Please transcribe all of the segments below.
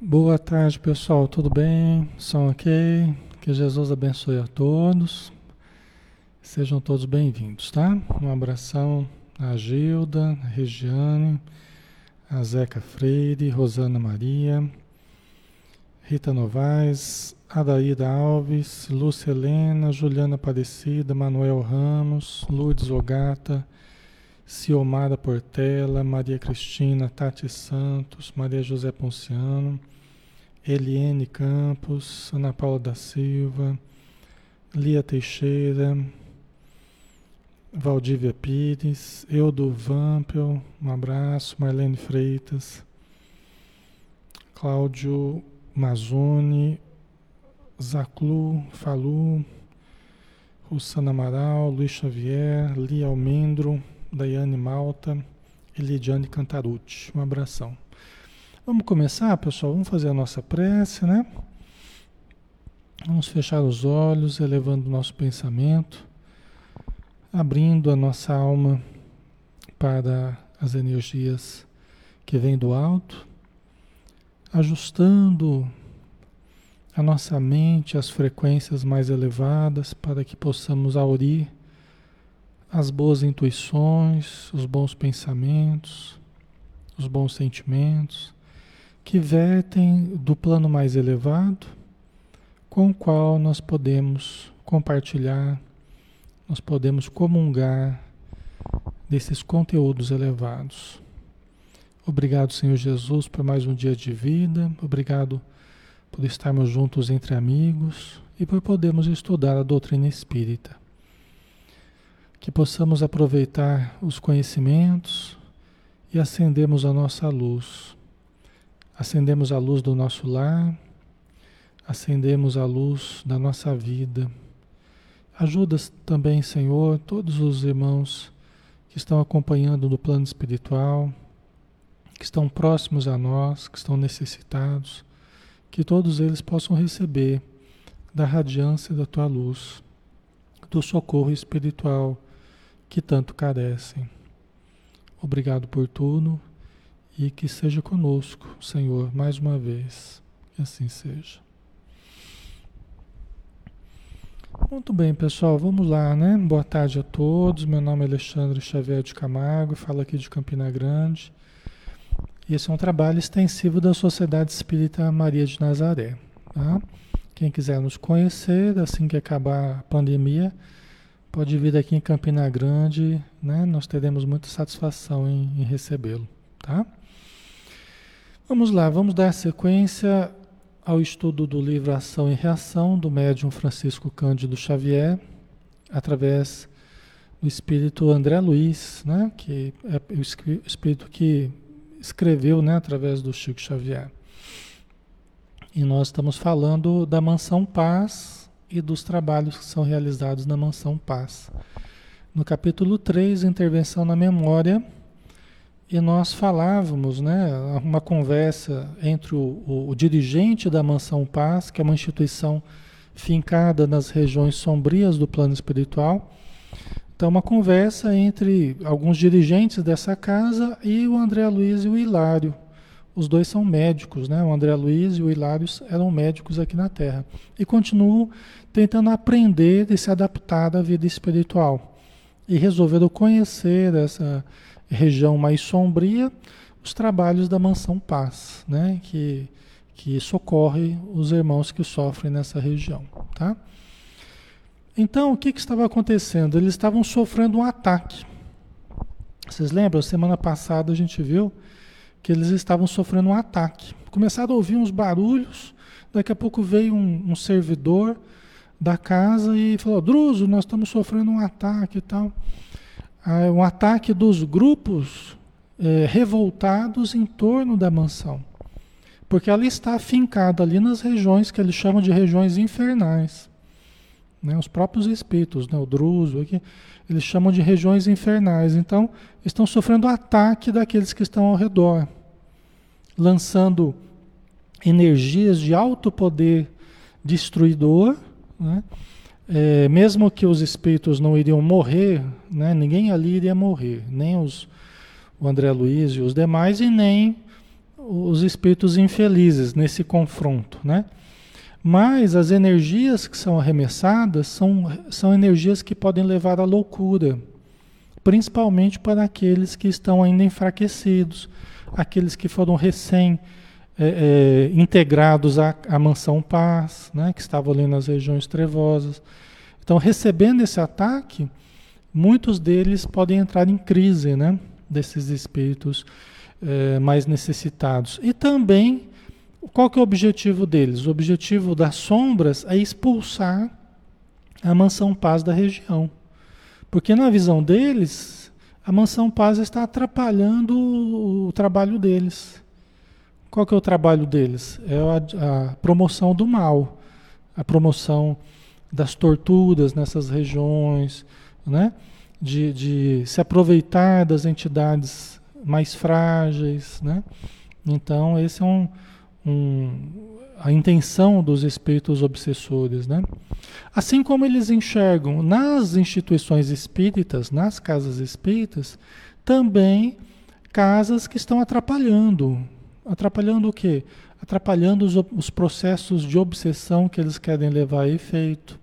Boa tarde, pessoal. Tudo bem? Som ok? Que Jesus abençoe a todos. Sejam todos bem-vindos, tá? Um abração a Gilda, a Regiane, a Zeca Freire, Rosana Maria, Rita Novaes, Adaída Alves, Lúcia Helena, Juliana Aparecida, Manuel Ramos, Lourdes Ogata, Ciomara Portela, Maria Cristina, Tati Santos, Maria José Ponciano, Eliene Campos, Ana Paula da Silva, Lia Teixeira, Valdívia Pires, Eudo Vampel, um abraço, Marlene Freitas, Cláudio Mazzoni, Zaclu, Falu, Rosana Amaral, Luiz Xavier, Lia Almendro, Daiane Malta e Lidiane Cantarucci. Um abração. Vamos começar, pessoal? Vamos fazer a nossa prece, né? Vamos fechar os olhos, elevando o nosso pensamento, abrindo a nossa alma para as energias que vêm do alto, ajustando a nossa mente às frequências mais elevadas para que possamos aurir as boas intuições, os bons pensamentos, os bons sentimentos que vertem do plano mais elevado, com o qual nós podemos compartilhar, nós podemos comungar desses conteúdos elevados. Obrigado, Senhor Jesus, por mais um dia de vida. Obrigado por estarmos juntos entre amigos e por podermos estudar a doutrina espírita. Que possamos aproveitar os conhecimentos e acendermos a nossa luz acendemos a luz do nosso lar, acendemos a luz da nossa vida. Ajuda também, Senhor, todos os irmãos que estão acompanhando no plano espiritual, que estão próximos a nós, que estão necessitados, que todos eles possam receber da radiância da tua luz, do socorro espiritual que tanto carecem. Obrigado por tudo e que seja conosco, Senhor, mais uma vez. Que assim seja. Muito bem, pessoal, vamos lá, né? Boa tarde a todos. Meu nome é Alexandre Xavier de Camargo, falo aqui de Campina Grande. Esse é um trabalho extensivo da Sociedade Espírita Maria de Nazaré. Tá? Quem quiser nos conhecer, assim que acabar a pandemia, pode vir aqui em Campina Grande, né? Nós teremos muita satisfação em, em recebê-lo, tá? Vamos lá, vamos dar sequência ao estudo do livro Ação e Reação do médium Francisco Cândido Xavier, através do espírito André Luiz, né, que é o espírito que escreveu né, através do Chico Xavier. E nós estamos falando da Mansão Paz e dos trabalhos que são realizados na Mansão Paz. No capítulo 3, Intervenção na Memória, e nós falávamos, né, uma conversa entre o, o, o, dirigente da Mansão Paz, que é uma instituição fincada nas regiões sombrias do plano espiritual. Então, uma conversa entre alguns dirigentes dessa casa e o André Luiz e o Hilário. Os dois são médicos, né? O André Luiz e o Hilário eram médicos aqui na Terra. E continuam tentando aprender e se adaptar à vida espiritual. E resolveram conhecer essa região mais sombria, os trabalhos da Mansão Paz, né? que, que socorre os irmãos que sofrem nessa região. Tá? Então, o que, que estava acontecendo? Eles estavam sofrendo um ataque. Vocês lembram? Semana passada a gente viu que eles estavam sofrendo um ataque. Começaram a ouvir uns barulhos, daqui a pouco veio um, um servidor da casa e falou: Druso, nós estamos sofrendo um ataque e tal um ataque dos grupos é, revoltados em torno da mansão. Porque ela está afincada ali nas regiões que eles chamam de regiões infernais. Né? Os próprios espíritos, né? o Druso, aqui, eles chamam de regiões infernais. Então, estão sofrendo ataque daqueles que estão ao redor, lançando energias de alto poder destruidor, né? é, mesmo que os espíritos não iriam morrer, né, ninguém ali iria morrer, nem os, o André Luiz e os demais, e nem os espíritos infelizes nesse confronto, né? Mas as energias que são arremessadas são, são energias que podem levar à loucura, principalmente para aqueles que estão ainda enfraquecidos, aqueles que foram recém é, é, integrados à, à mansão paz, né, que estavam ali nas regiões trevosas. Então, recebendo esse ataque, muitos deles podem entrar em crise, né, desses espíritos é, mais necessitados. E também, qual que é o objetivo deles? O objetivo das sombras é expulsar a mansão paz da região. Porque na visão deles, a mansão paz está atrapalhando o, trabalho deles. Qual que é o trabalho deles? É a, a promoção do mal, a promoção das torturas nessas regiões, né? de, de se aproveitar das entidades mais frágeis, né? Então, esse é um, um, a intenção dos espíritos obsessores, né? Assim como eles enxergam nas instituições espíritas, nas casas espíritas, também casas que estão atrapalhando. Atrapalhando o quê? Atrapalhando os, os processos de obsessão que eles querem levar a efeito.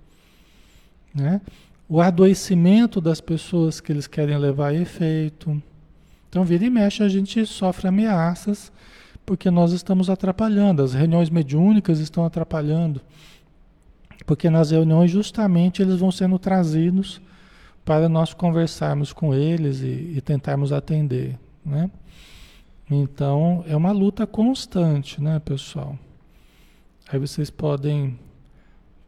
Né? O adoecimento das pessoas que eles querem levar a efeito. Então, vira e mexe, a gente sofre ameaças porque nós estamos atrapalhando. As reuniões mediúnicas estão atrapalhando. Porque nas reuniões, justamente, eles vão sendo trazidos para nós conversarmos com eles e, e tentarmos atender. Né? Então, é uma luta constante, né, pessoal? Aí vocês podem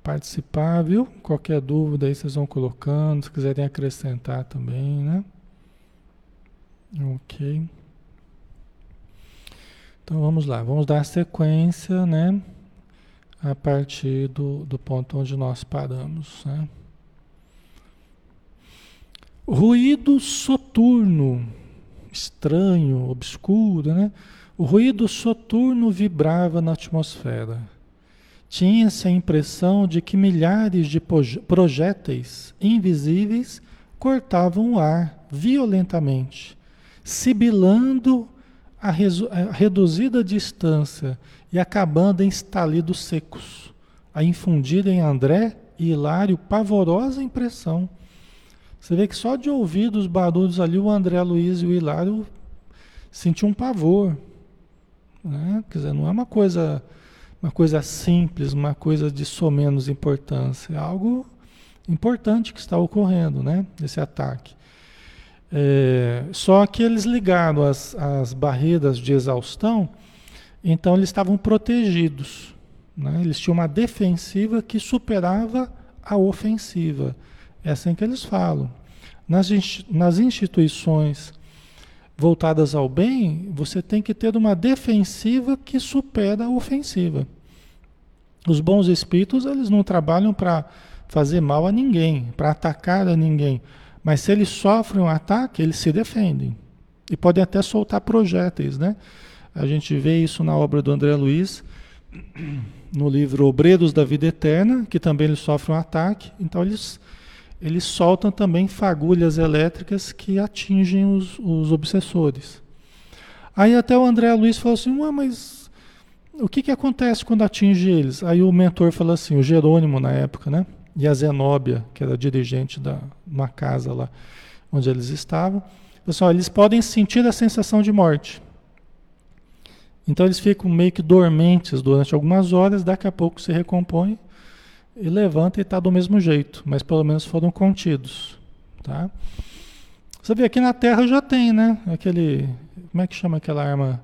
participar, viu? Qualquer dúvida aí vocês vão colocando, se quiserem acrescentar também, né? Ok. Então vamos lá, vamos dar sequência, né? A partir do, do ponto onde nós paramos, né? Ruído soturno, estranho, obscuro, né? O ruído soturno vibrava na atmosfera tinha-se a impressão de que milhares de projéteis invisíveis cortavam o ar violentamente, sibilando a, a reduzida distância e acabando em estalidos secos, a infundir em André e Hilário pavorosa impressão. Você vê que só de ouvir os barulhos ali, o André Luiz e o Hilário sentiam um pavor. Né? Quer dizer, não é uma coisa uma coisa simples, uma coisa de somenos importância, é algo importante que está ocorrendo, né? Esse ataque. É, só que eles ligaram as, as barreiras de exaustão, então eles estavam protegidos. Né? Eles tinham uma defensiva que superava a ofensiva. É assim que eles falam. Nas, nas instituições voltadas ao bem, você tem que ter uma defensiva que supera a ofensiva. Os bons espíritos, eles não trabalham para fazer mal a ninguém, para atacar a ninguém. Mas se eles sofrem um ataque, eles se defendem. E podem até soltar projéteis, né? A gente vê isso na obra do André Luiz, no livro Obreiros da Vida Eterna, que também eles sofrem um ataque. Então eles eles soltam também fagulhas elétricas que atingem os, os obsessores. Aí até o André Luiz falou assim, Ué, mas o que, que acontece quando atinge eles? Aí o mentor falou assim, o Jerônimo na época, né? E a Zenóbia, que era dirigente da uma casa lá onde eles estavam, assim, eles podem sentir a sensação de morte. Então eles ficam meio que dormentes durante algumas horas, daqui a pouco se recompõem e levanta e está do mesmo jeito, mas pelo menos foram contidos. Tá? Você vê aqui na Terra já tem, né? Aquele. Como é que chama aquela arma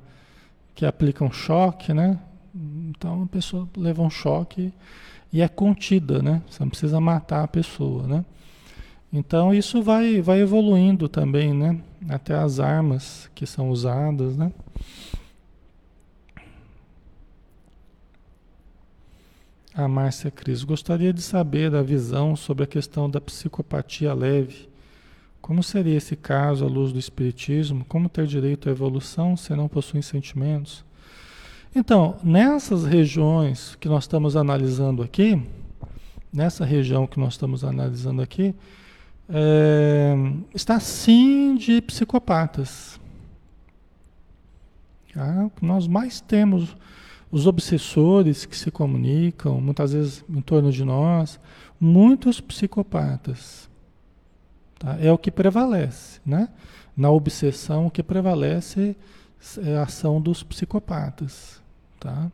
que aplica um choque, né? Então a pessoa leva um choque é contida, né? Você não precisa matar a pessoa, né? Então isso vai, vai evoluindo também, né? Até as armas que são usadas, né? A Márcia Cris, gostaria de saber a visão sobre a questão da psicopatia leve. Como seria esse caso à luz do Espiritismo? Como ter direito à evolução se não possui sentimentos? Então, nessas regiões que nós estamos analisando aqui, nessa região que nós estamos analisando aqui, é, está sim de psicopatas. Tá? Nós mais temos os obsessores que se comunicam, muitas vezes em torno de nós, muitos psicopatas. Tá? É o que prevalece, né? Na obsessão, o que prevalece é a ação dos psicopatas, tá?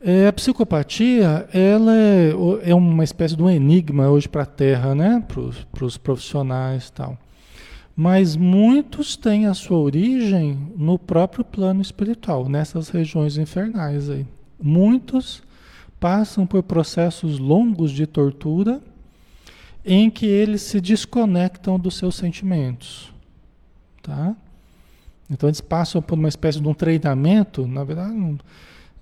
É, a psicopatia, ela é, é, uma espécie de um enigma hoje para a Terra, né? Para os profissionais tal. Mas muitos têm a sua origem no próprio plano espiritual, nessas regiões infernais aí. Muitos passam por processos longos de tortura em que eles se desconectam dos seus sentimentos, tá? Então eles passam por uma espécie de um treinamento, na verdade, um,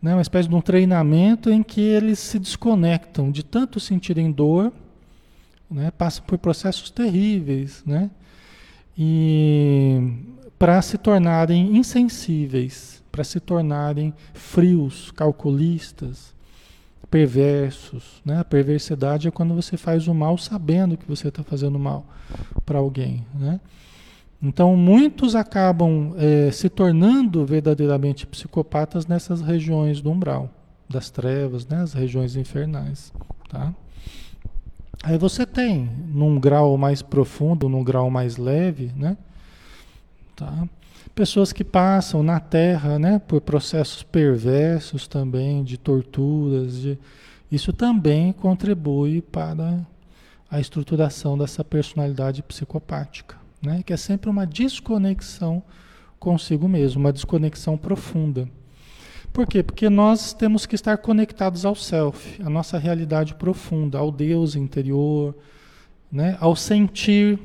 né, uma espécie de um treinamento em que eles se desconectam de tanto sentirem dor, né, passam por processos terríveis, né, e para se tornarem insensíveis, para se tornarem frios, calculistas, perversos. Né? A perversidade é quando você faz o mal sabendo que você está fazendo mal para alguém. Né? Então, muitos acabam é, se tornando verdadeiramente psicopatas nessas regiões do umbral, das trevas, né? as regiões infernais. Tá? Aí você tem, num grau mais profundo, num grau mais leve, né? Tá? pessoas que passam na Terra né? por processos perversos também, de torturas, de... isso também contribui para a estruturação dessa personalidade psicopática né? que é sempre uma desconexão consigo mesmo, uma desconexão profunda. Por quê? Porque nós temos que estar conectados ao self, à nossa realidade profunda, ao Deus interior, né? ao sentir.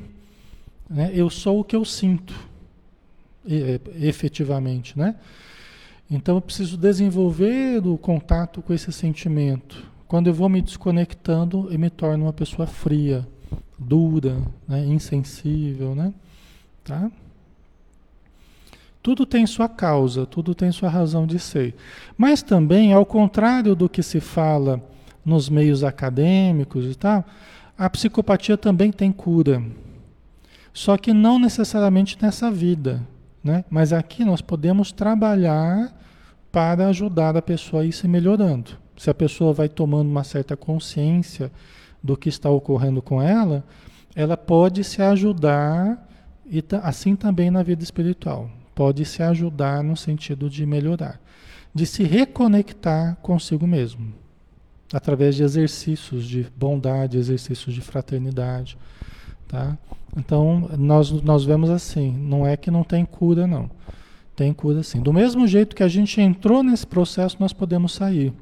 Né? Eu sou o que eu sinto, efetivamente. Né? Então eu preciso desenvolver o contato com esse sentimento. Quando eu vou me desconectando, eu me torno uma pessoa fria, dura, né, insensível, né? Tá? Tudo tem sua causa, tudo tem sua razão de ser. Mas também, ao contrário do que se fala nos meios acadêmicos e tal, a psicopatia também tem cura. Só que não necessariamente nessa vida, né? Mas aqui nós podemos trabalhar para ajudar a pessoa a ir se melhorando. Se a pessoa vai tomando uma certa consciência do que está ocorrendo com ela, ela pode se ajudar e assim também na vida espiritual. Pode se ajudar no sentido de melhorar, de se reconectar consigo mesmo, através de exercícios de bondade, exercícios de fraternidade, tá? Então, nós, nós vemos assim, não é que não tem cura, não. Tem cura sim. Do mesmo jeito que a gente entrou nesse processo, nós podemos sair.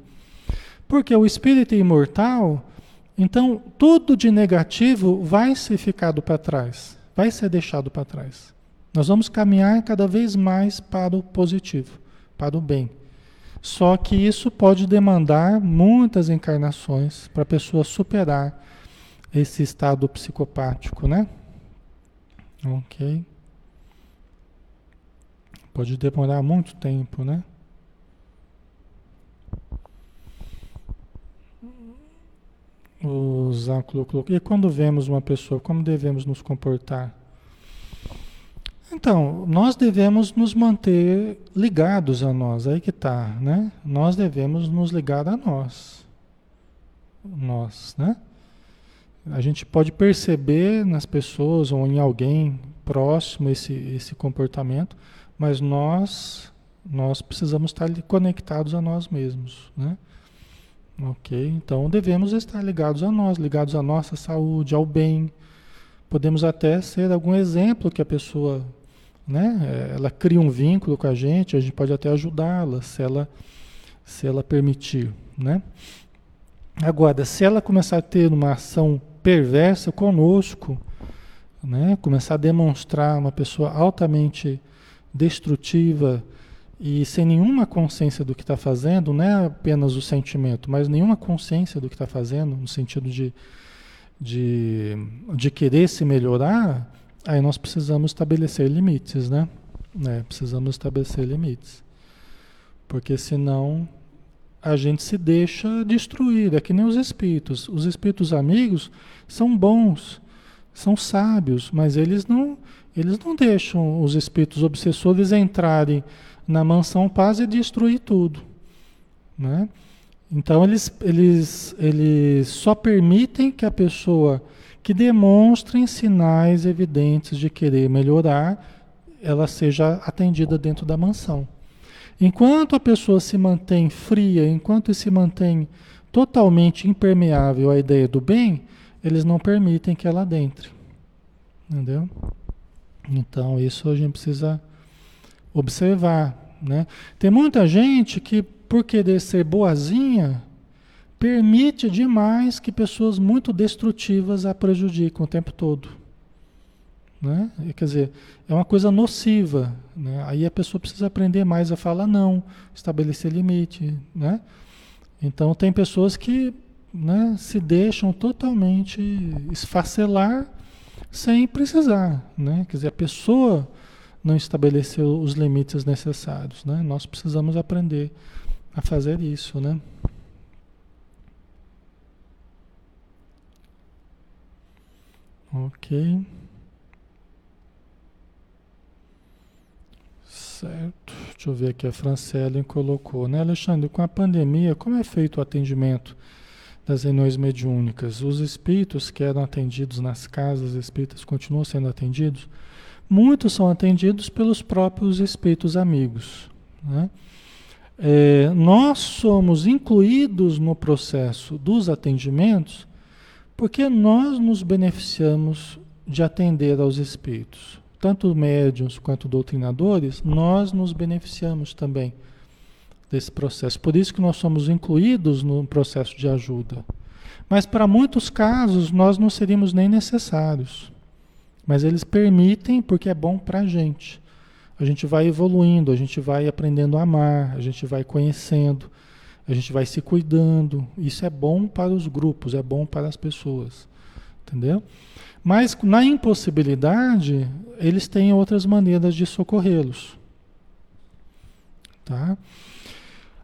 Porque o espírito imortal, então, tudo de negativo vai ser ficado para trás, vai ser deixado para trás. Nós vamos caminhar cada vez mais para o positivo, para o bem. Só que isso pode demandar muitas encarnações para a pessoa superar esse estado psicopático, né? Ok. Pode demorar muito tempo, né? O Záculo colocou. E quando vemos uma pessoa, como devemos nos comportar? Então, nós devemos nos manter ligados a nós, aí que está, né? Nós devemos nos ligar a nós. Nós, né? A gente pode perceber nas pessoas ou em alguém próximo esse, esse comportamento, mas nós, nós precisamos estar conectados a nós mesmos, né? Ok? Então devemos estar ligados a nós, ligados à nossa saúde, ao bem. Podemos até ser algum exemplo que a pessoa, né? Ela cria um vínculo com a gente, a gente pode até ajudá-la, se ela, se ela permitir, né? Agora, se ela começar a ter uma ação perversa conosco, né? Começar a demonstrar uma pessoa altamente destrutiva, e sem nenhuma consciência do que está fazendo, não é apenas o sentimento, mas nenhuma consciência do que está fazendo, no sentido de, de, de querer se melhorar, aí nós precisamos estabelecer limites, né? É, precisamos estabelecer limites. Porque senão a gente se deixa destruir, é que nem os espíritos. Os espíritos amigos são bons, são sábios, mas eles não, eles não deixam os espíritos obsessores entrarem na mansão paz e destruir tudo. Né? Então eles, eles, eles só permitem que a pessoa que demonstre sinais evidentes de querer melhorar, ela seja atendida dentro da mansão. Enquanto a pessoa se mantém fria, enquanto se mantém totalmente impermeável à ideia do bem, eles não permitem que ela adentre. Entendeu? Então, isso a gente precisa observar. Né? Tem muita gente que, por querer ser boazinha, permite demais que pessoas muito destrutivas a prejudiquem o tempo todo. Né? Quer dizer, é uma coisa nociva. Né? Aí a pessoa precisa aprender mais a falar não, estabelecer limite. Né? Então, tem pessoas que né, se deixam totalmente esfacelar sem precisar. Né? Quer dizer, a pessoa não estabeleceu os limites necessários. Né? Nós precisamos aprender a fazer isso. Né? Ok. Certo. Deixa eu ver aqui, a Franciele colocou, né, Alexandre? Com a pandemia, como é feito o atendimento das reuniões mediúnicas? Os espíritos que eram atendidos nas casas espíritas continuam sendo atendidos? Muitos são atendidos pelos próprios espíritos amigos. Né? É, nós somos incluídos no processo dos atendimentos porque nós nos beneficiamos de atender aos espíritos tanto médiums quanto doutrinadores, nós nos beneficiamos também desse processo. Por isso que nós somos incluídos no processo de ajuda. Mas para muitos casos nós não seríamos nem necessários. Mas eles permitem porque é bom para a gente. A gente vai evoluindo, a gente vai aprendendo a amar, a gente vai conhecendo, a gente vai se cuidando. Isso é bom para os grupos, é bom para as pessoas. Entendeu? Mas na impossibilidade, eles têm outras maneiras de socorrê-los. Tá?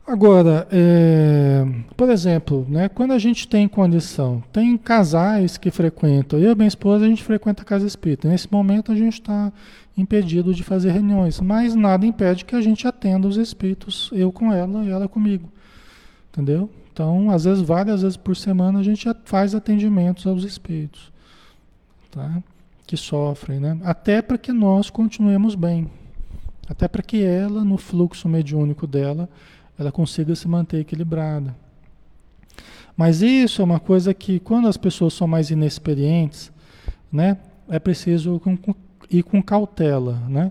Agora, é, por exemplo, né, quando a gente tem condição, tem casais que frequentam, eu e minha esposa a gente frequenta a casa espírita. Nesse momento a gente está impedido de fazer reuniões, mas nada impede que a gente atenda os espíritos, eu com ela e ela comigo. Entendeu? Então, às vezes, várias vezes por semana a gente faz atendimentos aos espíritos tá? que sofrem, né? até para que nós continuemos bem, até para que ela, no fluxo mediúnico dela, ela consiga se manter equilibrada. Mas isso é uma coisa que, quando as pessoas são mais inexperientes, né, é preciso ir com cautela. Né?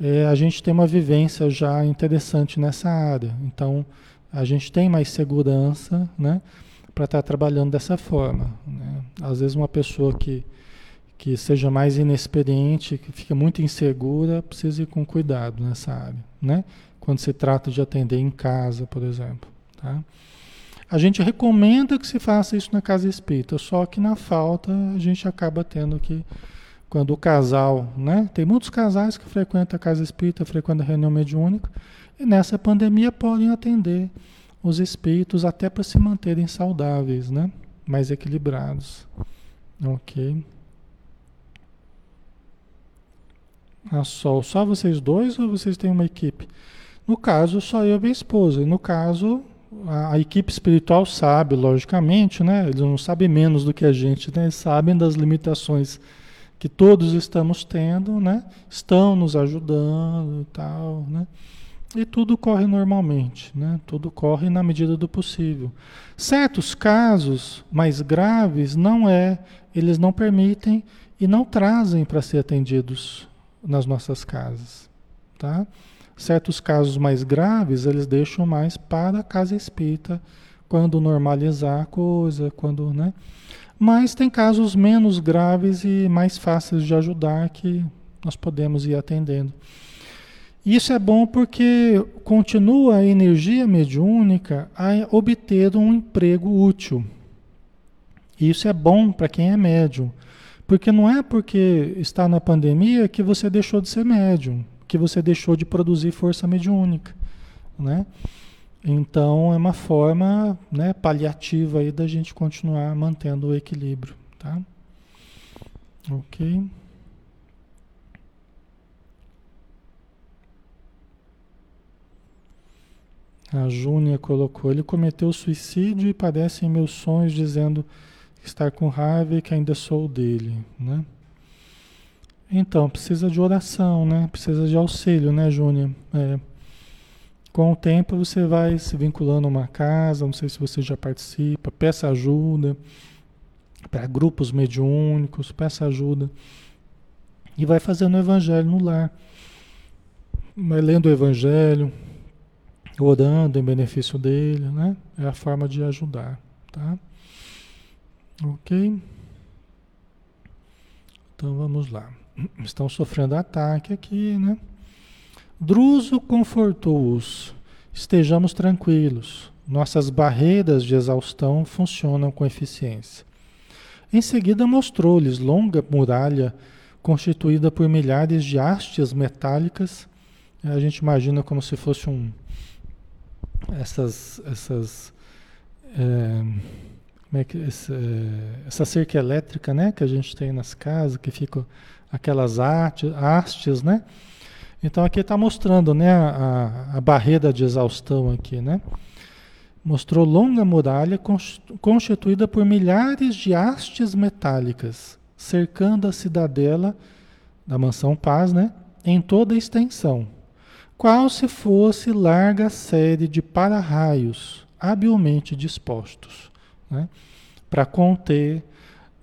É, a gente tem uma vivência já interessante nessa área, então a gente tem mais segurança né, para estar tá trabalhando dessa forma. Né? Às vezes, uma pessoa que que seja mais inexperiente, que fica muito insegura, precisa ir com cuidado nessa área, né? Quando se trata de atender em casa, por exemplo, tá? A gente recomenda que se faça isso na casa espírita, só que na falta a gente acaba tendo que, quando o casal, né? Tem muitos casais que frequentam a casa espírita, frequentam a reunião mediúnica, e nessa pandemia podem atender os espíritos até para se manterem saudáveis, né? Mais equilibrados. Ok. a Sol, só vocês dois ou vocês têm uma equipe? No caso, só eu e minha esposa. No caso, a, a, equipe espiritual sabe, logicamente, né? Eles não sabem menos do que a gente, né? Eles sabem das limitações que todos estamos tendo, né? Estão nos ajudando e tal, né? E tudo corre normalmente, né? Tudo corre na medida do possível. Certos casos mais graves não é, eles não permitem e não trazem para ser atendidos nas nossas casas, tá? Certos casos mais graves, eles deixam mais para a casa espírita, quando normalizar a coisa, quando, né? Mas tem casos menos graves e mais fáceis de ajudar que nós podemos ir atendendo. Isso é bom porque continua a energia mediúnica a obter um emprego útil. Isso é bom para quem é médium. Porque não é porque está na pandemia que você deixou de ser médium, que você deixou de produzir força mediúnica, né? Então é uma forma né, paliativa aí da gente continuar mantendo o equilíbrio, tá? Ok. A Júnia colocou, ele cometeu suicídio e padece em meus sonhos dizendo estar com raiva e que ainda sou dele, né? Então, precisa de oração, né? Precisa de auxílio, né, Júnia? É. Com o tempo você vai se vinculando a uma casa, não sei se você já participa, peça ajuda para grupos mediúnicos, peça ajuda e vai fazendo o evangelho no lar. Vai lendo o evangelho, orando em benefício dele, né? É a forma de ajudar, tá? Ok? Então vamos lá. Estão sofrendo ataque aqui, né? Druso confortou-os. Estejamos tranquilos. Nossas barreiras de exaustão funcionam com eficiência. Em seguida mostrou-lhes longa muralha constituída por milhares de hastes metálicas. A gente imagina como se fosse um essas essas é, como é que essa, essa cerca elétrica, né, que a gente tem nas casas, que ficam aquelas hastes, né? Então aqui está mostrando, né, a, a, barreira de exaustão aqui, né? Mostrou longa muralha constituída por milhares de hastes metálicas, cercando a cidadela da mansão Paz, né, em toda a extensão, qual se fosse larga série de para-raios habilmente dispostos né? para conter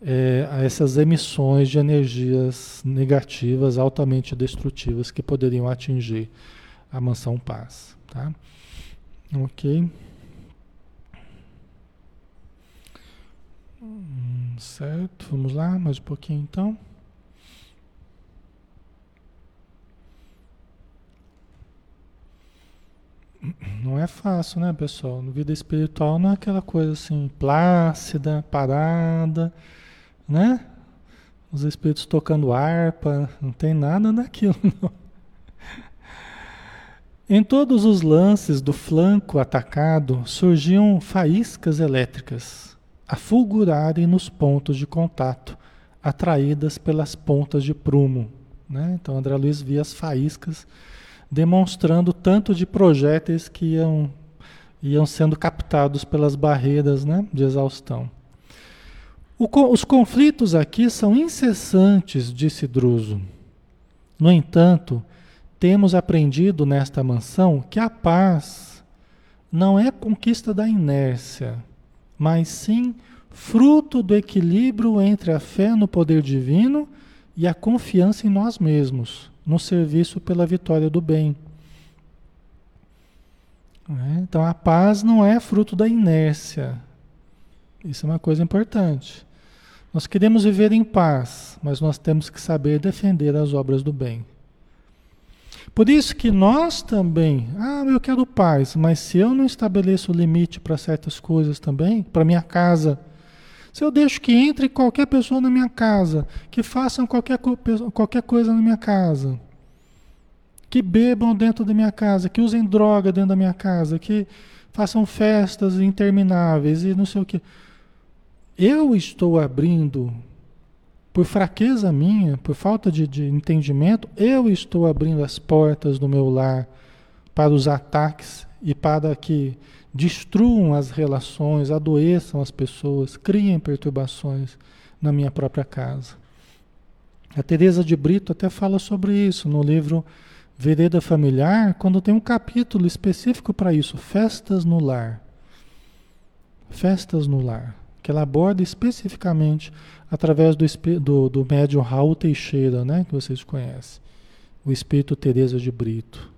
é, essas emissões de energias negativas altamente destrutivas que poderiam atingir a mansão paz. Tá? Ok. Hum, certo, vamos lá, mais um pouquinho então. Não é fácil, né, pessoal? No vida espiritual não é aquela coisa assim, plácida, parada, né? Os espíritos tocando harpa, não tem nada daquilo, não. Em todos os lances do flanco atacado surgiam faíscas elétricas a fulgurarem nos pontos de contato, atraídas pelas pontas de prumo. Né? Então André Luiz via as faíscas demonstrando tanto de projéteis que iam, iam sendo captados pelas barreiras né, de exaustão. Os conflitos aqui são incessantes, disse Druso. No entanto, temos aprendido nesta mansão que a paz não é conquista da inércia, mas sim fruto do equilíbrio entre a fé no poder divino e a confiança em nós mesmos no serviço pela vitória do bem. É? Então a paz não é fruto da inércia. Isso é uma coisa importante. Nós queremos viver em paz, mas nós temos que saber defender as obras do bem. Por isso que nós também, ah, eu quero paz, mas se eu não estabeleço limite para certas coisas também, para minha casa, se eu deixo que entre qualquer pessoa na minha casa, que façam qualquer, qualquer coisa na minha casa, que bebam dentro da minha casa, que usem droga dentro da minha casa, que façam festas intermináveis e não sei o que. Eu estou abrindo, por fraqueza minha, por falta de, de entendimento, eu estou abrindo as portas do meu lar para os ataques e para que destruam as relações, adoeçam as pessoas, criem perturbações na minha própria casa. A Teresa de Brito até fala sobre isso no livro Vereda Familiar, quando tem um capítulo específico para isso, festas no lar. Festas no lar, que ela aborda especificamente através do, do, do médium Raul Teixeira, né, que vocês conhecem, o espírito Teresa de Brito.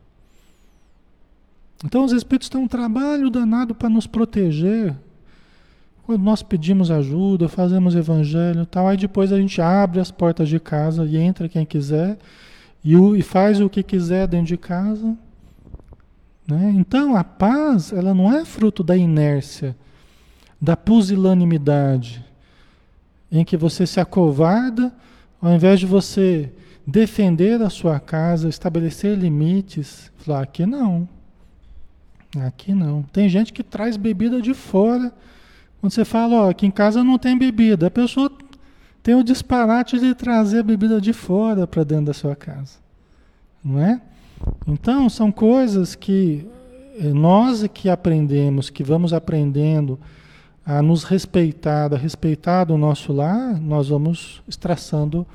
Então os espíritos têm um trabalho danado para nos proteger. Quando nós pedimos ajuda, fazemos evangelho tal, aí depois a gente abre as portas de casa e entra quem quiser e, o, e faz o que quiser dentro de casa. Né? Então a paz ela não é fruto da inércia, da pusilanimidade, em que você se acovarda, ao invés de você defender a sua casa, estabelecer limites, falar aqui não. Aqui não. Tem gente que traz bebida de fora. Quando você fala, ó, aqui em casa não tem bebida, a pessoa tem o disparate de trazer a bebida de fora para dentro da sua casa. Não é? Então, são coisas que é, nós é que aprendemos, que vamos aprendendo a nos respeitar, a respeitar o nosso lar, nós vamos traçando,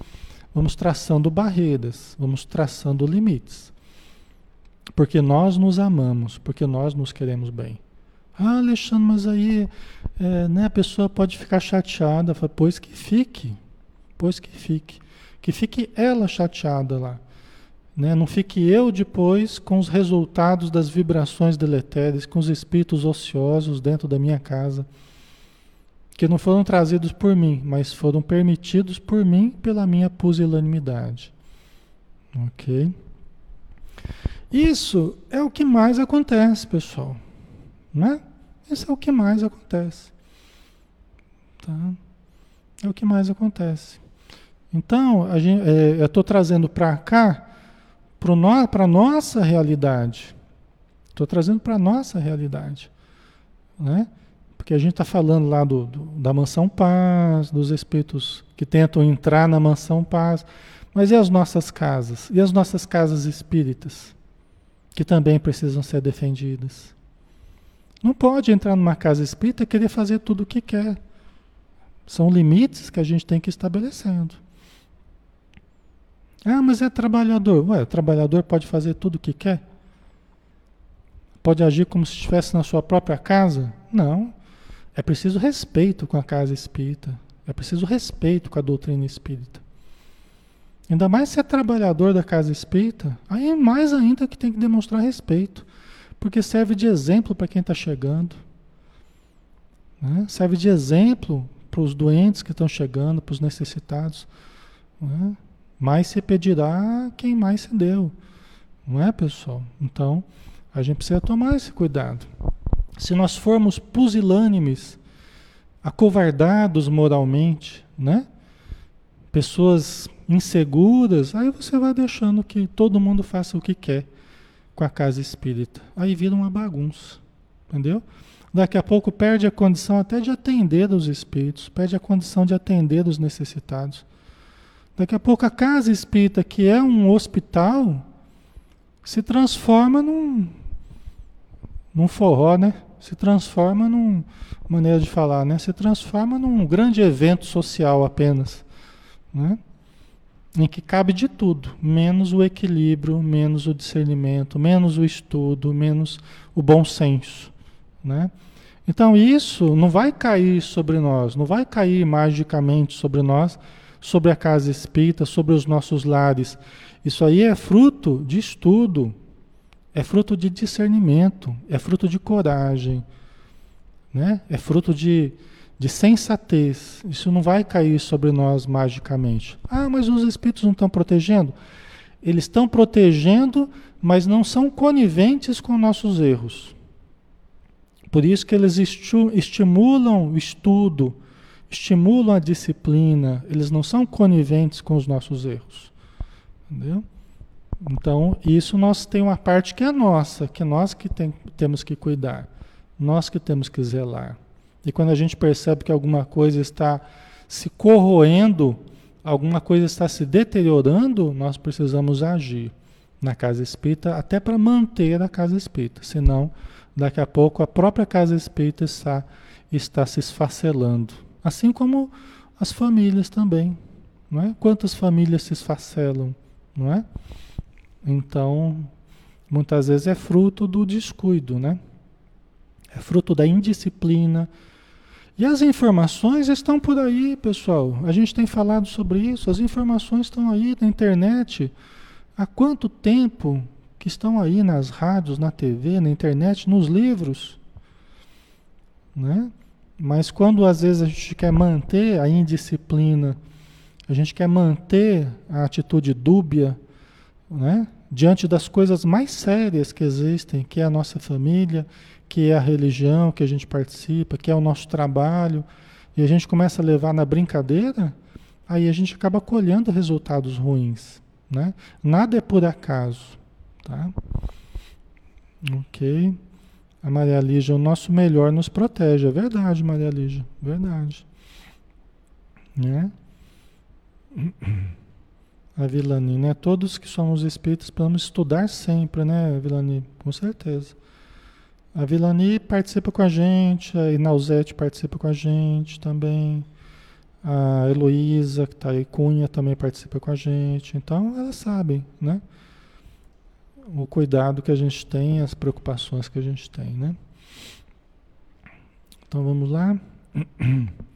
vamos traçando barreiras, vamos traçando limites. Porque nós nos amamos, porque nós nos queremos bem. Ah, Alexandre, mas aí é, né, a pessoa pode ficar chateada. Pois que fique, pois que fique. Que fique ela chateada lá. Né? Não fique eu depois com os resultados das vibrações deletérias, com os espíritos ociosos dentro da minha casa, que não foram trazidos por mim, mas foram permitidos por mim pela minha pusilanimidade. Ok? Isso é o que mais acontece, pessoal. Né? Isso é o que mais acontece. Tá? É o que mais acontece. Então, gente, é, eu estou trazendo para cá para a nossa realidade. Estou trazendo para a nossa realidade. Né? Porque a gente está falando lá do, do, da mansão paz, dos espíritos que tentam entrar na mansão paz. Mas e as nossas casas? E as nossas casas espíritas? Que também precisam ser defendidas. Não pode entrar numa casa espírita e querer fazer tudo o que quer. São limites que a gente tem que ir estabelecendo. Ah, mas é trabalhador. Ué, o trabalhador pode fazer tudo o que quer? Pode agir como se estivesse na sua própria casa? Não. É preciso respeito com a casa espírita. É preciso respeito com a doutrina espírita. Ainda mais se é trabalhador da casa espírita, aí é mais ainda que tem que demonstrar respeito. Porque serve de exemplo para quem está chegando. Né? Serve de exemplo para os doentes que estão chegando, para os necessitados. Né? mais se pedirá quem mais se deu. Não é, pessoal? Então, a gente precisa tomar esse cuidado. Se nós formos pusilânimes, acovardados moralmente, né? Pessoas inseguras, aí você vai deixando que todo mundo faça o que quer com a casa espírita. Aí vira uma bagunça, entendeu? Daqui a pouco perde a condição até de atender os espíritos, perde a condição de atender os necessitados. Daqui a pouco a casa espírita, que é um hospital, se transforma num, num forró, né? Se transforma num, maneira de falar, né? Se transforma num grande evento social apenas, né? Em que cabe de tudo, menos o equilíbrio, menos o discernimento, menos o estudo, menos o bom senso, né? Então isso não vai cair sobre nós, não vai cair magicamente sobre nós sobre a casa espírita, sobre os nossos lares. Isso aí é fruto de estudo, é fruto de discernimento, é fruto de coragem, né? é fruto de, de sensatez. Isso não vai cair sobre nós magicamente. Ah, mas os espíritos não estão protegendo? Eles estão protegendo, mas não são coniventes com nossos erros. Por isso que eles estimulam o estudo, estimulam a disciplina, eles não são coniventes com os nossos erros. Entendeu? Então, isso nós tem uma parte que é nossa, que nós que tem, temos que cuidar, nós que temos que zelar. E quando a gente percebe que alguma coisa está se corroendo, alguma coisa está se deteriorando, nós precisamos agir na casa espírita, até para manter a casa espírita. Senão, daqui a pouco a própria casa espírita está, está se esfacelando. Assim como as famílias também. Não é? Quantas famílias se esfacelam, não é? Então, muitas vezes é fruto do descuido, né? É fruto da indisciplina. E as informações estão por aí, pessoal. A gente tem falado sobre isso. As informações estão aí na internet. Há quanto tempo que estão aí nas rádios, na TV, na internet, nos livros? Né? Mas quando às vezes a gente quer manter a indisciplina, a gente quer manter a atitude dúbia, né? Diante das coisas mais sérias que existem, que é a nossa família, que é a religião que a gente participa, que é o nosso trabalho, e a gente começa a levar na brincadeira, aí a gente acaba colhendo resultados ruins. Né? Nada é por acaso. Tá? Ok. A Maria Lígia, o nosso melhor nos protege. É verdade, Maria Lígia. Verdade. Né? A Vilani, né? Todos que somos espíritos, podemos estudar sempre, né, Vilani? Com certeza. A Vilani participa com a gente, a Inauzete participa com a gente também. A Heloísa, que está aí, Cunha, também participa com a gente. Então, elas sabem, né? O cuidado que a gente tem, as preocupações que a gente tem, né? Então, vamos lá.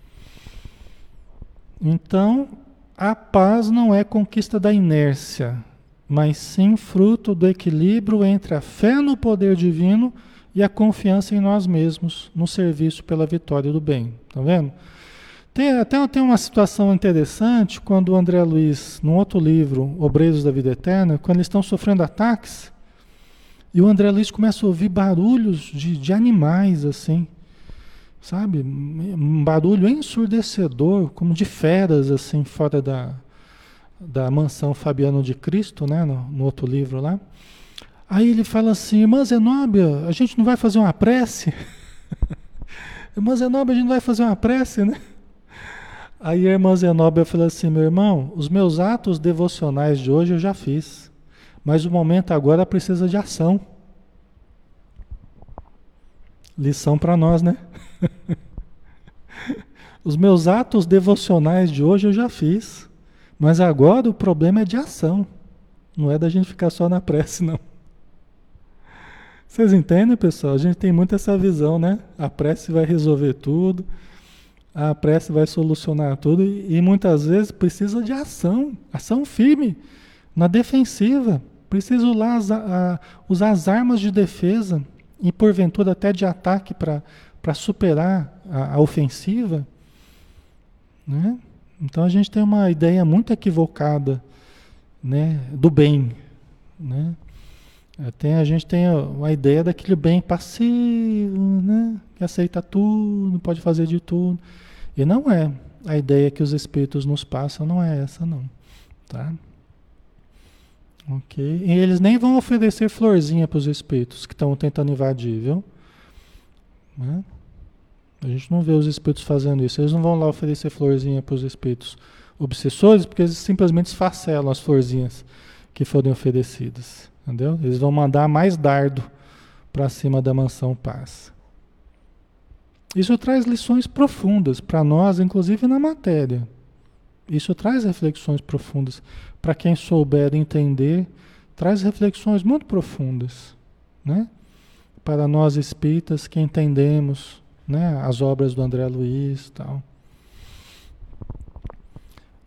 Então, a paz não é conquista da inércia, mas sim fruto do equilíbrio entre a fé no poder divino e a confiança em nós mesmos, no serviço pela vitória do bem. Tá vendo? Tem, até tem uma situação interessante quando o André Luiz, num outro livro, Obreiros da Vida Eterna, quando eles estão sofrendo ataques, e o André Luiz começa a ouvir barulhos de, de animais, assim, sabe? Um barulho ensurdecedor, como de feras, assim, fora da, da mansão Fabiano de Cristo, né? No, no outro livro lá. Aí ele fala assim, irmã Zenóbia, a gente não vai fazer uma prece? irmã Zenóbia, a gente não vai fazer uma prece, né? Aí a irmã Zenóbia falou assim: meu irmão, os meus atos devocionais de hoje eu já fiz, mas o momento agora precisa de ação. Lição para nós, né? os meus atos devocionais de hoje eu já fiz, mas agora o problema é de ação, não é da gente ficar só na prece, não. Vocês entendem, pessoal? A gente tem muito essa visão, né? A prece vai resolver tudo a prece vai solucionar tudo e, muitas vezes precisa de ação, ação firme, na defensiva. Precisa usar as, usar as armas de defesa e porventura até de ataque para superar a, a ofensiva. Né? Então a gente tem uma ideia muito equivocada né, do bem. Né? A gente tem a, ideia daquele bem passivo, né? que aceita tudo, pode fazer de tudo. E não é. A ideia que os espíritos nos passam não é essa, não. Tá? Ok? E eles nem vão oferecer florzinha para os espíritos que estão tentando invadir, viu? Né? A gente não vê os espíritos fazendo isso. Eles não vão lá oferecer florzinha para os espíritos obsessores, porque eles simplesmente esfacelam as florzinhas que forem oferecidas. Entendeu? Eles vão mandar mais dardo para cima da mansão paz. Isso traz lições profundas para nós, inclusive na matéria. Isso traz reflexões profundas. Para quem souber entender, traz reflexões muito profundas. Né? Para nós espíritas que entendemos né, as obras do André Luiz tal.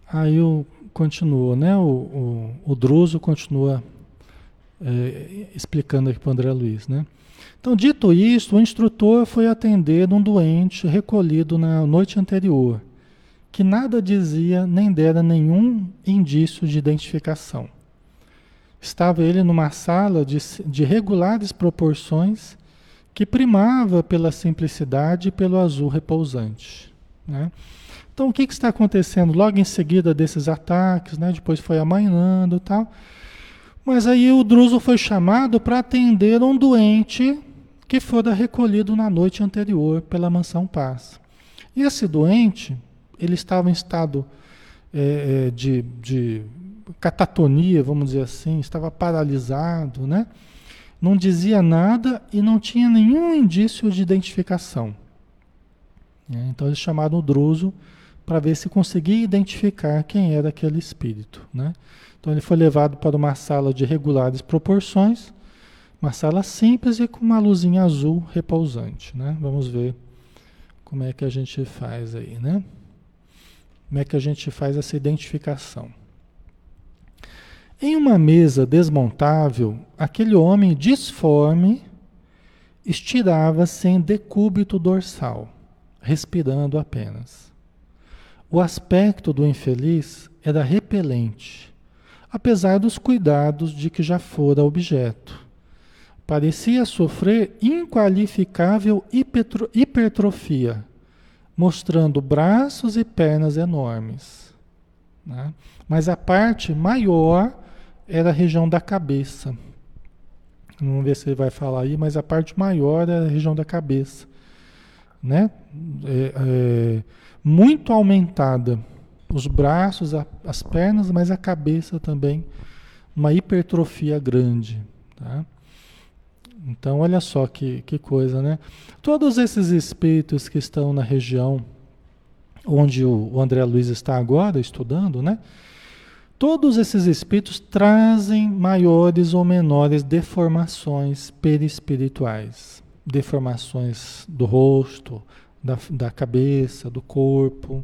Aí o, continua, né? O, o, o Druso continua é, explicando aqui para o André Luiz, né? Então, dito isso, o instrutor foi atender um doente recolhido na noite anterior, que nada dizia nem dera nenhum indício de identificação. Estava ele numa sala de, de regulares proporções que primava pela simplicidade e pelo azul repousante. Né? Então, o que, que, está acontecendo logo em seguida desses ataques? Né? Depois foi amainando e tal. Mas aí o Druso foi chamado para atender um doente que fora recolhido na noite anterior pela mansão Paz. E esse doente, ele estava em estado é, de, de catatonia, vamos dizer assim, estava paralisado, né? Não dizia nada e não tinha nenhum indício de identificação. É, então eles chamaram o Druso para ver se conseguia identificar quem era aquele espírito, né? Então ele foi levado para uma sala de regulares proporções, uma sala simples e com uma luzinha azul repousante, né? Vamos ver como é que a gente faz aí, né? Como é que a gente faz essa identificação? Em uma mesa desmontável, aquele homem disforme estirava-se em decúbito dorsal, respirando apenas. O aspecto do infeliz era repelente apesar dos cuidados de que já fora objeto. Parecia sofrer inqualificável hipertrofia, mostrando braços e pernas enormes. Né? Mas a parte maior era a região da cabeça. Vamos ver se ele vai falar aí, mas a parte maior era a região da cabeça. Né? É, é, muito aumentada os braços, a, as pernas, mas a cabeça também, uma hipertrofia grande. Tá? Então, olha só que, que coisa, né? Todos esses espíritos que estão na região onde o André Luiz está agora estudando, né? Todos esses espíritos trazem maiores ou menores deformações perispirituais, deformações do rosto, da, da cabeça, do corpo,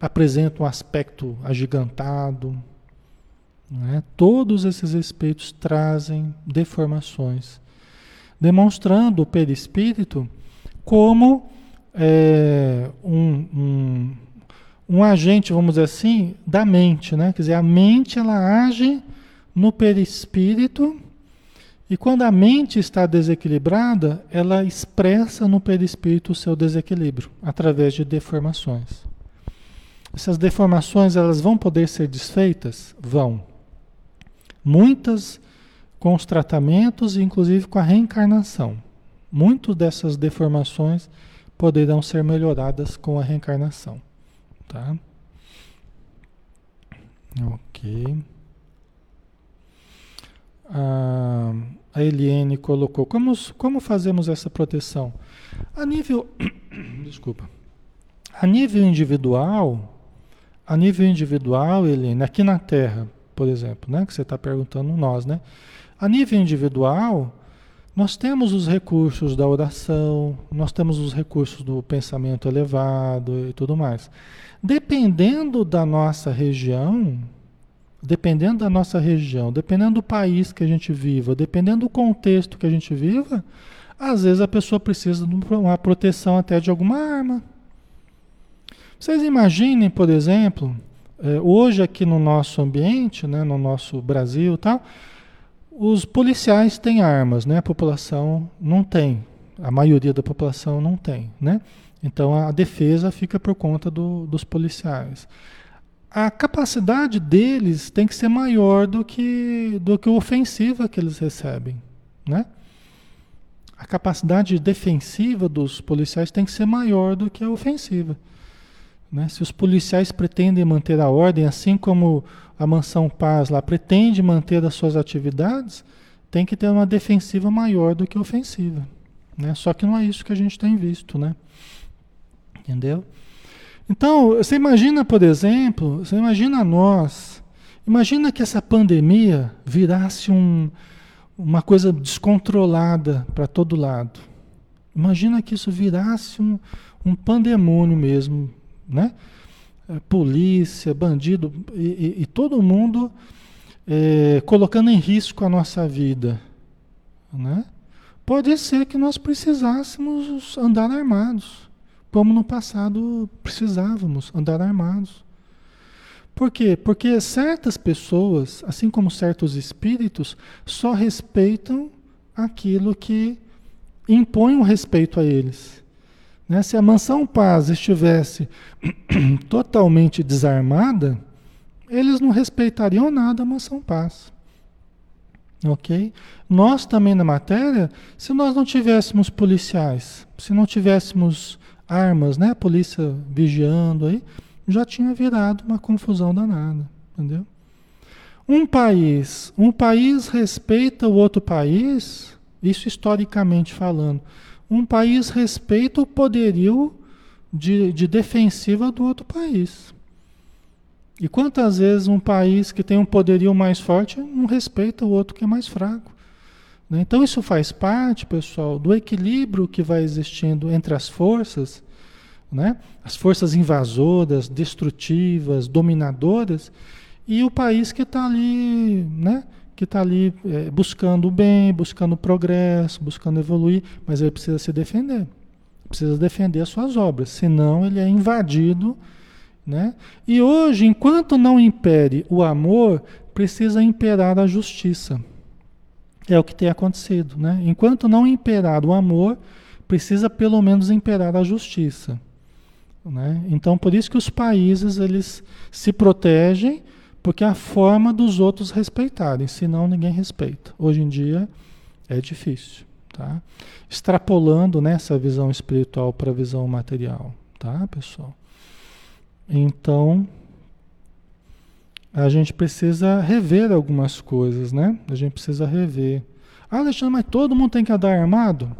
apresentam um aspecto agigantado. Né? Todos esses espíritos trazem deformações, demonstrando o perispírito como é, um, um, um, agente, vamos dizer assim, da mente. Né? Quer dizer, a mente ela age no perispírito e quando a mente está desequilibrada, ela expressa no perispírito o seu desequilíbrio através de deformações. Essas deformações elas vão poder ser desfeitas? Vão. Muitas com os tratamentos inclusive com a reencarnação. Muitas dessas deformações poderão ser melhoradas com a reencarnação. Tá? Ok. Ah, a Eliane colocou. Como, como fazemos essa proteção? A nível. Desculpa. A nível individual, a nível individual, Eliane, aqui na Terra, por exemplo, né? Que você está perguntando nós, né? A nível individual, nós temos os recursos da oração, nós temos os recursos do pensamento elevado e tudo mais. Dependendo da nossa região, dependendo da nossa região, dependendo do país que a gente viva, dependendo do contexto que a gente viva, às vezes a pessoa precisa de uma proteção até de alguma arma. Vocês imaginem, por exemplo, eh, hoje aqui no nosso ambiente, né, no nosso Brasil tal, os policiais têm armas, né? A população não tem. A maioria da população não tem, né? Então a defesa fica por conta do, dos policiais a capacidade deles tem que ser maior do que, do que a ofensiva que eles recebem, né? A capacidade defensiva dos policiais tem que ser maior do que a ofensiva. Né? Se os policiais pretendem manter a ordem, assim como a Mansão Paz lá pretende manter as suas atividades, tem que ter uma defensiva maior do que ofensiva. Né? Só que não é isso que a gente tem visto, né? Entendeu? Então, você imagina, por exemplo, você imagina nós, imagina que essa pandemia virasse um, uma coisa descontrolada para todo lado. Imagina que isso virasse um, um pandemônio mesmo, né? É, polícia, bandido e, e, e todo mundo é, colocando em risco a nossa vida, né? Pode ser que nós precisássemos andar armados como no passado precisávamos andar armados. Por quê? Porque certas pessoas, assim como certos espíritos, só respeitam aquilo que impõe o um respeito a eles. Né? Se a mansão paz estivesse totalmente desarmada, eles não respeitariam nada a mansão paz. Ok? Nós também na matéria, se nós não tivéssemos policiais, se não tivéssemos armas, né? A polícia vigiando aí, já tinha virado uma confusão danada, entendeu? Um país, um país respeita o outro país, isso historicamente falando. Um país respeita o poderio de, de defensiva do outro país. E quantas vezes um país que tem um poderio mais forte não respeita o outro que é mais fraco? Né? Então isso faz parte, pessoal, do equilíbrio que vai existindo entre as forças, né? as forças invasoras, destrutivas, dominadoras, e o país que está ali, né? Que está ali é, buscando o bem, buscando o progresso, buscando evoluir, mas ele precisa se defender, precisa defender as suas obras, senão ele é invadido. Né? E hoje, enquanto não impere o amor, precisa imperar a justiça. É o que tem acontecido. Né? Enquanto não imperar o amor, precisa pelo menos imperar a justiça. Né? Então, por isso que os países eles se protegem, porque é a forma dos outros respeitarem, senão ninguém respeita. Hoje em dia é difícil. Tá? Extrapolando nessa né, visão espiritual para a visão material. Tá, pessoal? Então, a gente precisa rever algumas coisas, né? A gente precisa rever. Ah, Alexandre, mas todo mundo tem que andar armado?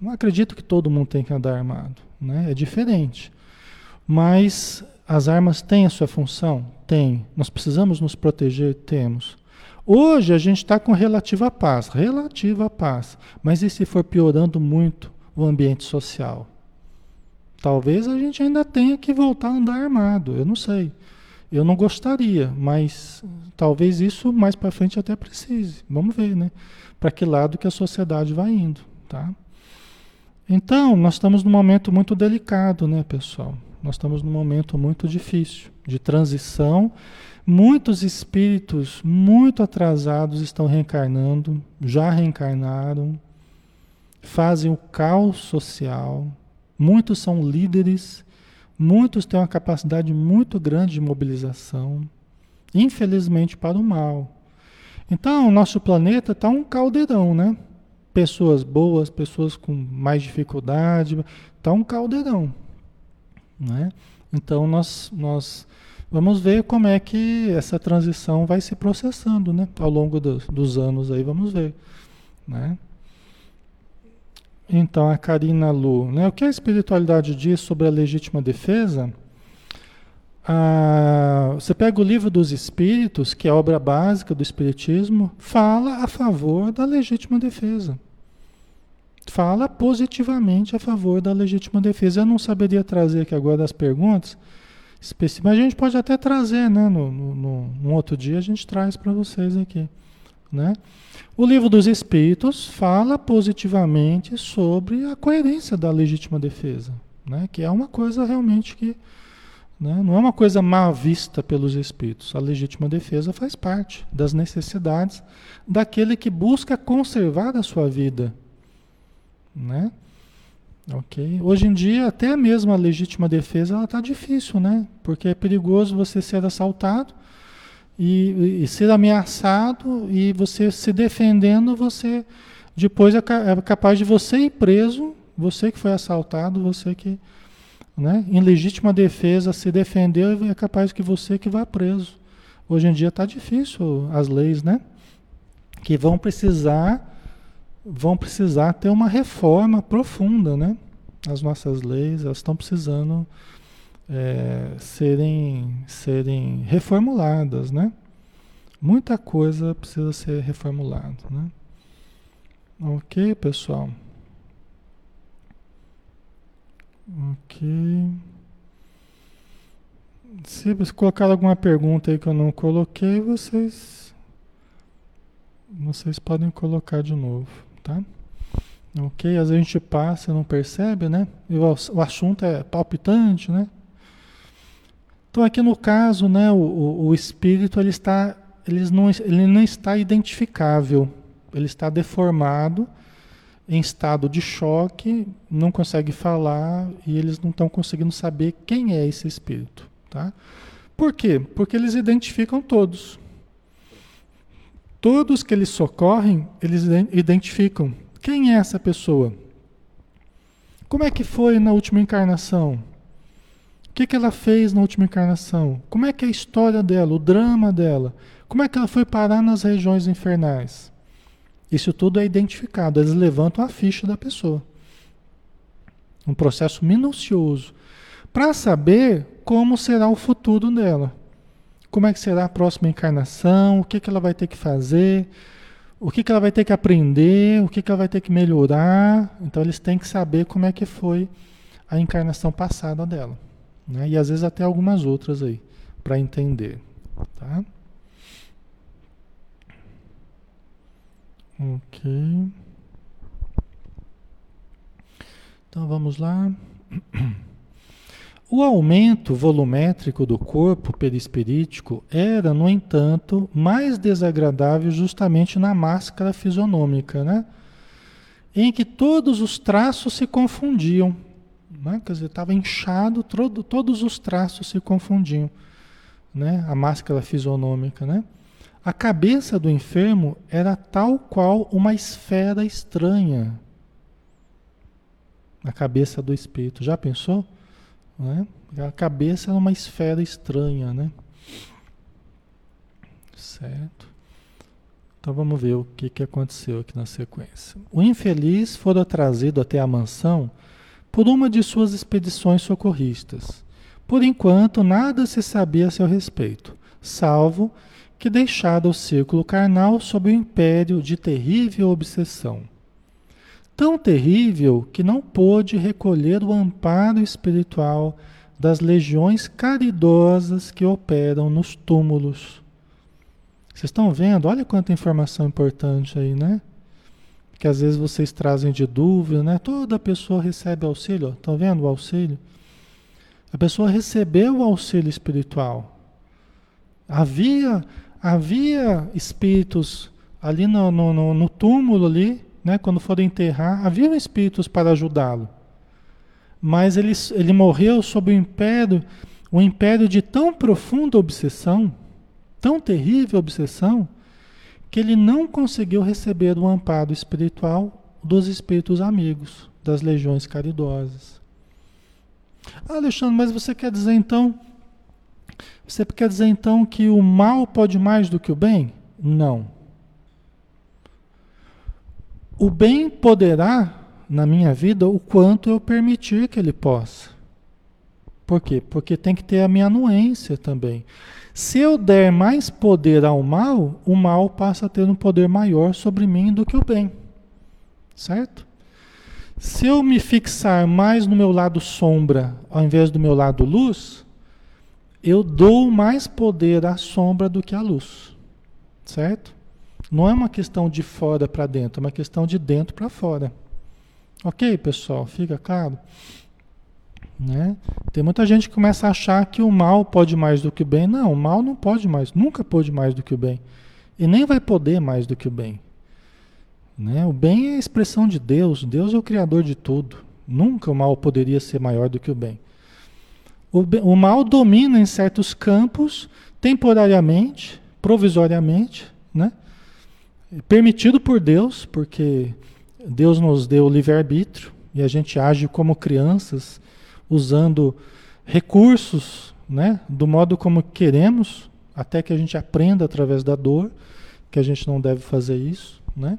Não acredito que todo mundo tem que andar armado, né? É diferente. Mas as armas têm a sua função? Tem. Nós precisamos nos proteger? Temos. Hoje a gente está com relativa paz, relativa paz. Mas e se for piorando muito o ambiente social? Talvez a gente ainda tenha que voltar a andar armado, eu não sei. Eu não gostaria, mas talvez isso mais para frente até precise. Vamos ver, né? Para que lado que a sociedade vai indo, tá? Então, nós estamos num momento muito delicado, né, pessoal? Nós estamos num momento muito difícil de transição. Muitos espíritos muito atrasados estão reencarnando, já reencarnaram, fazem o caos social. Muitos são líderes, muitos têm uma capacidade muito grande de mobilização, infelizmente para o mal. Então, o nosso planeta está um caldeirão, né? Pessoas boas, pessoas com mais dificuldade, está um caldeirão. Né? Então nós, nós vamos ver como é que essa transição vai se processando né? ao longo do, dos anos aí, vamos ver. Né? Então a Karina Lu, né? o que a espiritualidade diz sobre a legítima defesa? Ah, você pega o livro dos Espíritos, que é a obra básica do Espiritismo, fala a favor da legítima defesa fala positivamente a favor da legítima defesa. Eu não saberia trazer aqui agora as perguntas, mas a gente pode até trazer, né? No, no, no um outro dia a gente traz para vocês aqui. Né? O livro dos Espíritos fala positivamente sobre a coerência da legítima defesa, né? que é uma coisa realmente que né? não é uma coisa mal vista pelos Espíritos. A legítima defesa faz parte das necessidades daquele que busca conservar a sua vida né? Ok. Hoje em dia, até mesmo a legítima defesa ela está difícil, né? Porque é perigoso você ser assaltado e, e, ser ameaçado e você se defendendo, você depois é, é capaz de você ir preso, você que foi assaltado, você que, né? Em legítima defesa se defender é capaz que você que vá preso. Hoje em dia está difícil as leis, né? Que vão precisar vão precisar ter uma reforma profunda, né? As nossas leis, elas estão precisando é, serem, serem reformuladas, né? Muita coisa precisa ser reformulada, né? Ok, pessoal? Ok. Se vocês colocaram alguma pergunta aí que eu não coloquei, vocês vocês podem colocar de novo tá? Ok? Às vezes a gente passa e não percebe, né? E o, o assunto é palpitante, né? Então aqui no caso, né, o, o, o espírito ele está, ele não, ele não está identificável, ele está deformado, em estado de choque, não consegue falar e eles não estão conseguindo saber quem é esse espírito, tá? Por quê? Porque eles identificam todos. Todos que eles socorrem, eles identificam quem é essa pessoa. Como é que foi na última encarnação? O que, que ela fez na última encarnação? Como é que é a história dela, o drama dela? Como é que ela foi parar nas regiões infernais? Isso tudo é identificado, eles levantam a ficha da pessoa. Um processo minucioso para saber como será o futuro dela como é que será a próxima encarnação, o que, que ela vai ter que fazer, o que, que ela vai ter que aprender, o que, que ela vai ter que melhorar. Então eles têm que saber como é que foi a encarnação passada dela. Né? E às vezes até algumas outras aí, para entender. Tá? Ok. Então vamos lá. O aumento volumétrico do corpo perispirítico era, no entanto, mais desagradável justamente na máscara fisionômica, né? em que todos os traços se confundiam. Né? Quer dizer, estava inchado, todo, todos os traços se confundiam. Né? A máscara fisionômica. Né? A cabeça do enfermo era tal qual uma esfera estranha. A cabeça do espírito. Já pensou? Né? A cabeça é uma esfera estranha, né? Certo. Então vamos ver o que, que aconteceu aqui na sequência. O infeliz fora trazido até a mansão por uma de suas expedições socorristas. Por enquanto, nada se sabia a seu respeito, salvo que deixara o círculo carnal sob o império de terrível obsessão. Tão terrível que não pôde recolher o amparo espiritual das legiões caridosas que operam nos túmulos. Vocês estão vendo? Olha quanta informação importante aí, né? Que às vezes vocês trazem de dúvida, né? Toda pessoa recebe auxílio, estão vendo o auxílio? A pessoa recebeu o auxílio espiritual. Havia, havia espíritos ali no, no, no túmulo ali, né? Quando foram enterrar, havia espíritos para ajudá-lo mas ele, ele morreu sob o império, o império de tão profunda obsessão, tão terrível obsessão, que ele não conseguiu receber o amparo espiritual dos espíritos amigos, das legiões caridosas. Ah, Alexandre, mas você quer dizer então, você quer dizer então que o mal pode mais do que o bem? Não. O bem poderá na minha vida o quanto eu permitir que ele possa. Por quê? Porque tem que ter a minha anuência também. Se eu der mais poder ao mal, o mal passa a ter um poder maior sobre mim do que o bem. Certo? Se eu me fixar mais no meu lado sombra ao invés do meu lado luz, eu dou mais poder à sombra do que à luz. Certo? Não é uma questão de fora para dentro, é uma questão de dentro para fora. Ok, pessoal, fica claro? Né? Tem muita gente que começa a achar que o mal pode mais do que o bem. Não, o mal não pode mais, nunca pode mais do que o bem. E nem vai poder mais do que o bem. Né? O bem é a expressão de Deus, Deus é o criador de tudo. Nunca o mal poderia ser maior do que o bem. O, bem, o mal domina em certos campos, temporariamente, provisoriamente, né? Permitido por Deus, porque Deus nos deu livre-arbítrio e a gente age como crianças, usando recursos, né, do modo como queremos, até que a gente aprenda através da dor, que a gente não deve fazer isso, né?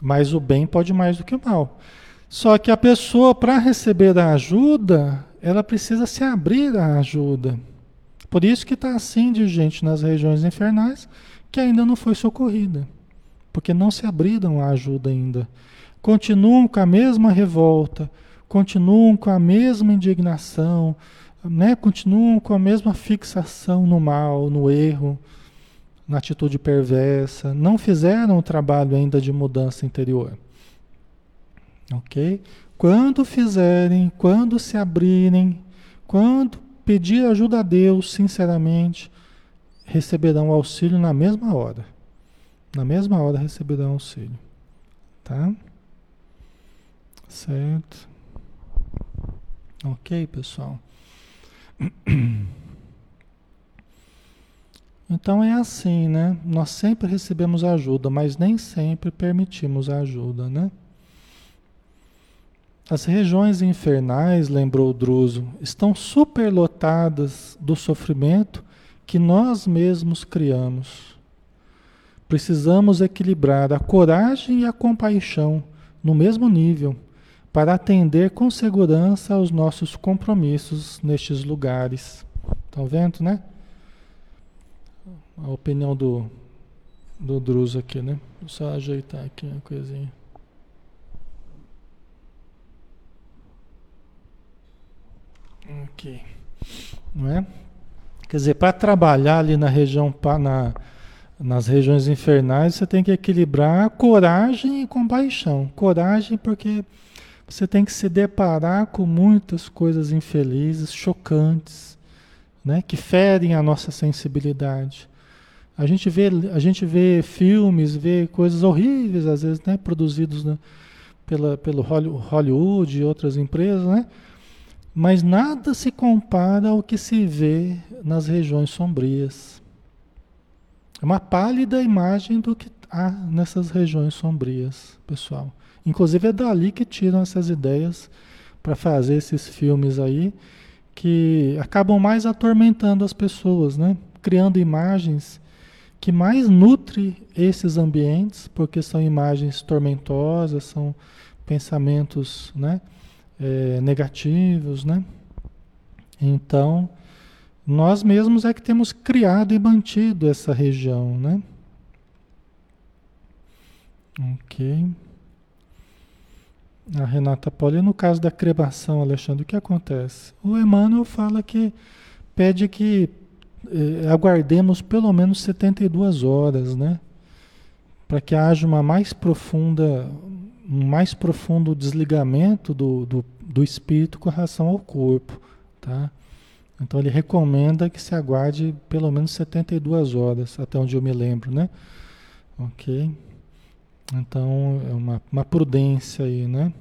Mas o bem pode mais do que o mal. Só que a pessoa, para receber a ajuda, ela precisa se abrir à ajuda. Por isso que está assim de gente nas regiões infernais que ainda não foi socorrida. Porque não se abriram à ajuda ainda continuam com a mesma revolta, continuam com a mesma indignação, né? continuam com a mesma fixação no mal, no erro, na atitude perversa, não fizeram o trabalho ainda de mudança interior. Ok? Quando fizerem, quando se abrirem, quando pedir ajuda a Deus, sinceramente, receberão auxílio na mesma hora. Na mesma hora receberão auxílio. Tá? Certo. Ok, pessoal. Então é assim, né? Nós sempre recebemos ajuda, mas nem sempre permitimos a ajuda, né? As regiões infernais, lembrou Druso, estão superlotadas do sofrimento que nós mesmos criamos. Precisamos equilibrar a coragem e a compaixão no mesmo nível para atender com segurança aos nossos compromissos nestes lugares. Estão vendo, né? A opinião do, do Druso aqui, né? Vou só ajeitar aqui uma coisinha. Aqui. Não é? Quer dizer, para trabalhar ali na região, na, nas regiões infernais, você tem que equilibrar coragem e compaixão. Coragem porque você tem que se deparar com muitas coisas infelizes, chocantes, né, que ferem a nossa sensibilidade. A gente vê, a gente vê filmes, vê coisas horríveis, às vezes, né, produzidos né, pela, pelo Hollywood e outras empresas, né? Mas nada se compara ao que se vê nas regiões sombrias. É uma pálida imagem do que há nessas regiões sombrias, pessoal. Inclusive é dali que tiram essas ideias para fazer esses filmes aí que acabam mais atormentando as pessoas, né? Criando imagens que mais nutre esses ambientes, porque são imagens tormentosas, são pensamentos né, é, negativos, né? Então, nós mesmos é que temos criado e mantido essa região, né? Ok. A Renata Pauli, no caso da cremação, Alexandre, o que acontece? O Emmanuel fala que pede que eh, aguardemos pelo menos 72 horas, né? Para que haja uma mais profunda, um mais profundo desligamento do, do, do espírito com relação ao corpo, tá? Então ele recomenda que se aguarde pelo menos 72 horas, até onde eu me lembro, né? Ok? Então é uma, uma prudência aí, né?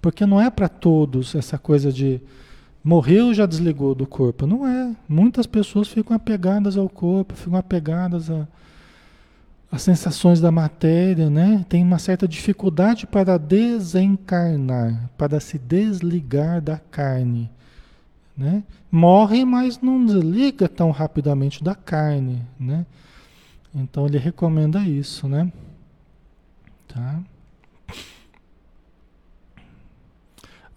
Porque não é para todos essa coisa de morreu já desligou do corpo. Não é. Muitas pessoas ficam apegadas ao corpo, ficam apegadas a, às sensações da matéria, né? Tem uma certa dificuldade para desencarnar, para se desligar da carne. Né? Morre, mas não desliga tão rapidamente da carne, né? Então ele recomenda isso, né? Tá?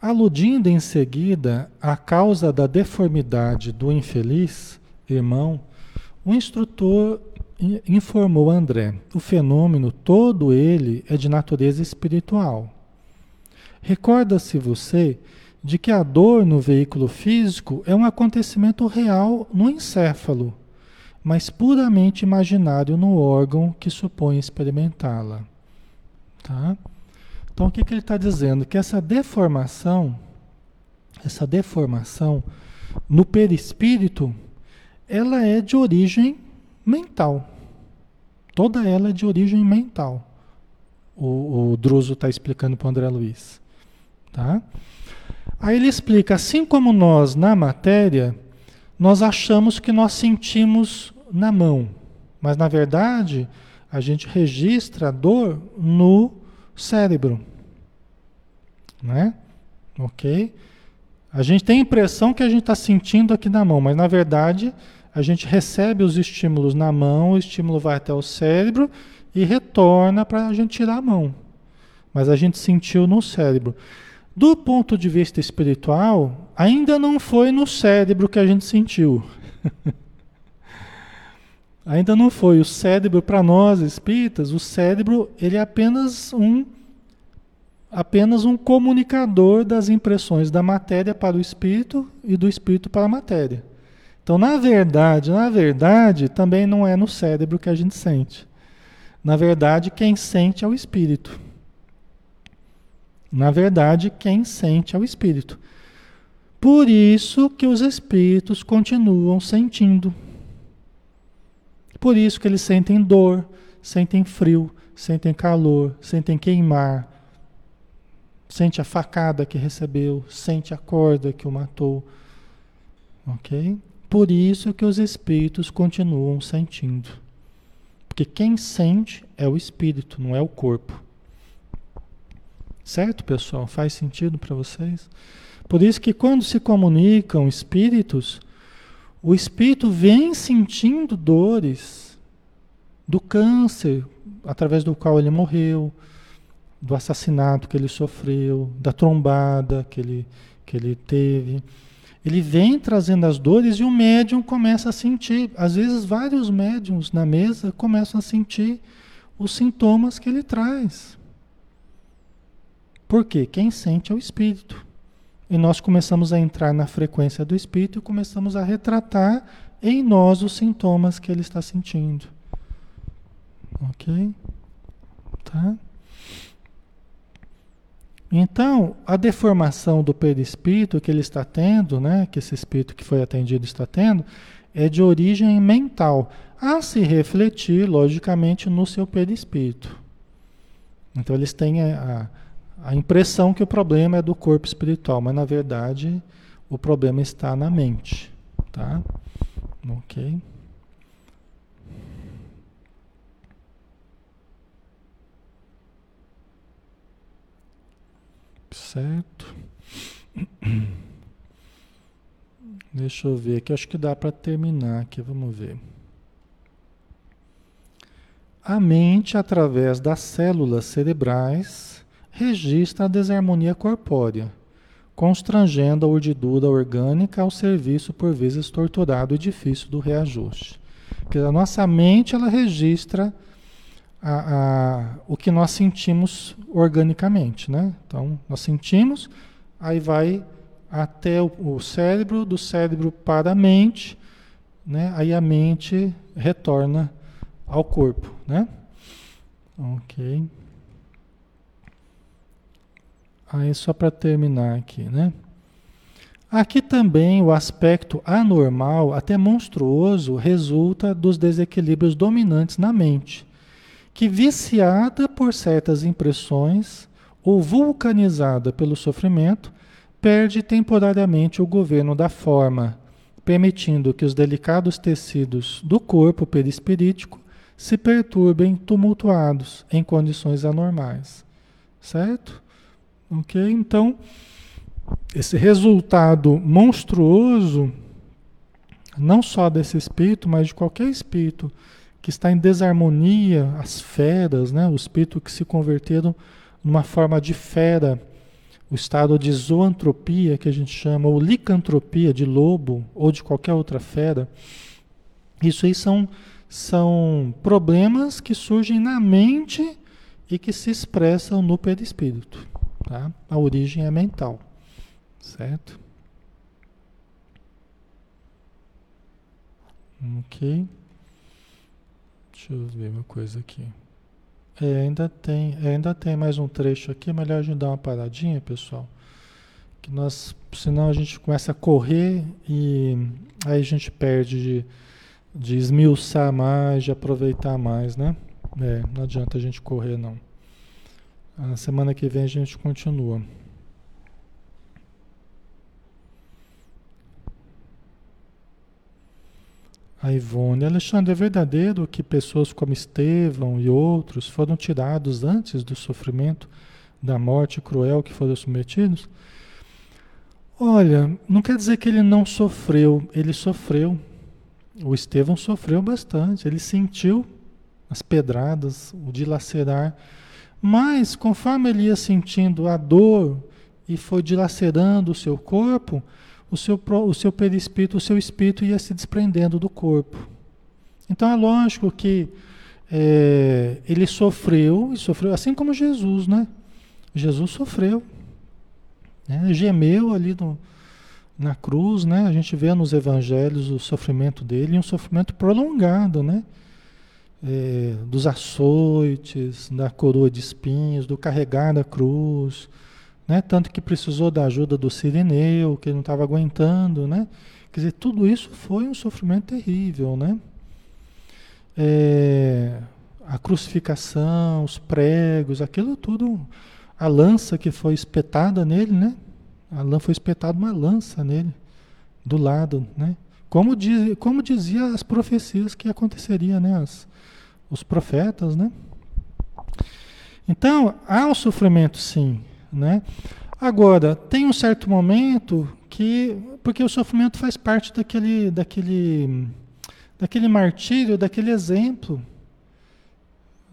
Aludindo em seguida à causa da deformidade do infeliz irmão, o instrutor informou André: o fenômeno todo ele é de natureza espiritual. Recorda-se você de que a dor no veículo físico é um acontecimento real no encéfalo, mas puramente imaginário no órgão que supõe experimentá-la. Tá? Então o que, que ele está dizendo? Que essa deformação, essa deformação no perispírito, ela é de origem mental. Toda ela é de origem mental. O, o Druso está explicando para o André Luiz. Tá? Aí ele explica, assim como nós na matéria, nós achamos que nós sentimos na mão, mas na verdade a gente registra a dor no cérebro. Né? Ok? A gente tem a impressão que a gente está sentindo aqui na mão, mas na verdade a gente recebe os estímulos na mão, o estímulo vai até o cérebro e retorna para a gente tirar a mão. Mas a gente sentiu no cérebro. Do ponto de vista espiritual, ainda não foi no cérebro que a gente sentiu. ainda não foi. O cérebro, para nós espíritas, o cérebro ele é apenas um apenas um comunicador das impressões da matéria para o espírito e do espírito para a matéria. Então, na verdade, na verdade, também não é no cérebro que a gente sente. Na verdade, quem sente é o espírito. Na verdade, quem sente é o espírito. Por isso que os espíritos continuam sentindo. Por isso que eles sentem dor, sentem frio, sentem calor, sentem queimar, sente a facada que recebeu, sente a corda que o matou. OK? Por isso que os espíritos continuam sentindo. Porque quem sente é o espírito, não é o corpo. Certo, pessoal? Faz sentido para vocês? Por isso que quando se comunicam espíritos, o espírito vem sentindo dores do câncer através do qual ele morreu, do assassinato que ele sofreu, da trombada que ele, que ele teve. Ele vem trazendo as dores e o médium começa a sentir. Às vezes, vários médiums na mesa começam a sentir os sintomas que ele traz. Porque quem sente é o espírito. E nós começamos a entrar na frequência do espírito e começamos a retratar em nós os sintomas que ele está sentindo. Ok? Tá? Então, a deformação do perispírito que ele está tendo, né, que esse espírito que foi atendido está tendo, é de origem mental, a se refletir, logicamente, no seu perispírito. Então, eles têm a, a impressão que o problema é do corpo espiritual, mas na verdade o problema está na mente, tá? Ok. Certo. Deixa eu ver aqui, acho que dá para terminar aqui, vamos ver. a mente, através das células cerebrais, registra a desarmonia corpórea, constrangendo a urdidura orgânica ao serviço, por vezes torturado e difícil, do reajuste. Porque a nossa mente, ela registra a, a, o que nós sentimos organicamente, né? Então, nós sentimos, aí vai até o, o cérebro, do cérebro para a mente, né? Aí a mente retorna ao corpo, né? Ok. Aí só para terminar aqui, né? Aqui também o aspecto anormal, até monstruoso, resulta dos desequilíbrios dominantes na mente, que viciada por certas impressões ou vulcanizada pelo sofrimento, perde temporariamente o governo da forma, permitindo que os delicados tecidos do corpo perispirítico se perturbem tumultuados em condições anormais. Certo? Ok? Então, esse resultado monstruoso, não só desse espírito, mas de qualquer espírito que está em desarmonia, as feras, né? o espírito que se converteram numa forma de fera, o estado de zoantropia, que a gente chama, ou licantropia, de lobo, ou de qualquer outra fera, isso aí são são problemas que surgem na mente e que se expressam no perispírito. Tá? A origem é mental, certo? Ok. Deixa eu ver uma coisa aqui. É, ainda tem, ainda tem mais um trecho aqui, melhor a gente dar uma paradinha, pessoal. Que nós, senão a gente começa a correr e aí a gente perde de de esmiuçar mais, de aproveitar mais, né? É, não adianta a gente correr não. A semana que vem a gente continua. A Ivone, Alexandre, é verdadeiro que pessoas como Estevão e outros foram tirados antes do sofrimento, da morte cruel que foram submetidos? Olha, não quer dizer que ele não sofreu, ele sofreu, o Estevão sofreu bastante, ele sentiu as pedradas, o dilacerar, mas conforme ele ia sentindo a dor e foi dilacerando o seu corpo, o seu, o seu perispírito, o seu espírito ia se desprendendo do corpo. Então é lógico que é, ele sofreu, e sofreu assim como Jesus, né? Jesus sofreu, né? gemeu ali no, na cruz, né? A gente vê nos evangelhos o sofrimento dele, um sofrimento prolongado, né? É, dos açoites, da coroa de espinhos, do carregar da cruz, né? Tanto que precisou da ajuda do Sirineu, que ele não estava aguentando, né? Quer dizer, tudo isso foi um sofrimento terrível, né? É, a crucificação, os pregos, aquilo tudo, a lança que foi espetada nele, né? A lã foi espetada uma lança nele, do lado, né? Como, diz, como dizia as profecias que aconteceria, né? As, os profetas, né? Então, há o sofrimento sim, né? Agora, tem um certo momento que, porque o sofrimento faz parte daquele, daquele, daquele martírio, daquele exemplo,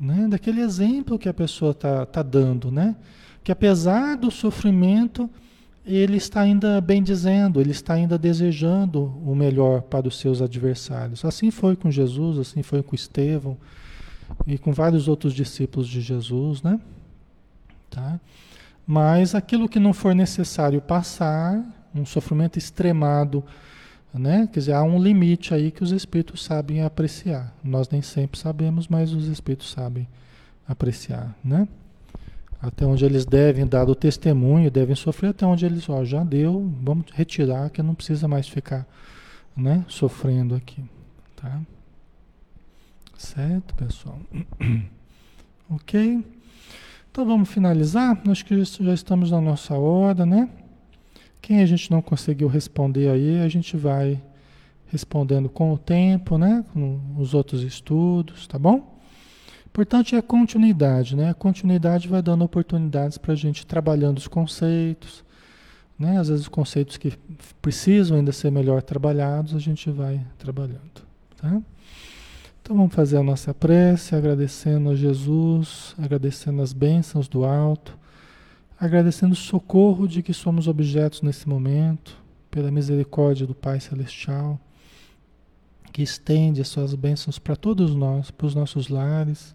né? Daquele exemplo que a pessoa está tá dando, né? Que apesar do sofrimento, ele está ainda bem dizendo, ele está ainda desejando o melhor para os seus adversários. Assim foi com Jesus, assim foi com Estevão e com vários outros discípulos de Jesus, né? Tá? Mas aquilo que não for necessário passar, um sofrimento extremado, né? Quer dizer, há um limite aí que os espíritos sabem apreciar. Nós nem sempre sabemos, mas os espíritos sabem apreciar, né? Até onde eles devem dar o testemunho, devem sofrer, até onde eles, ó, já deu, vamos retirar, que não precisa mais ficar, né, sofrendo aqui, tá? Certo, pessoal? ok? Então vamos finalizar, acho que já estamos na nossa hora, né? Quem a gente não conseguiu responder aí, a gente vai respondendo com o tempo, né? Com os outros estudos, tá bom? Importante é a continuidade, né? A continuidade vai dando oportunidades para a gente trabalhando os conceitos, né? Às vezes os conceitos que precisam ainda ser melhor trabalhados, a gente vai trabalhando, tá? Então vamos fazer a nossa prece, agradecendo a Jesus, agradecendo as bênçãos do alto, agradecendo o socorro de que somos objetos nesse momento, pela misericórdia do Pai Celestial, que estende as suas bênçãos para todos nós, para os nossos lares,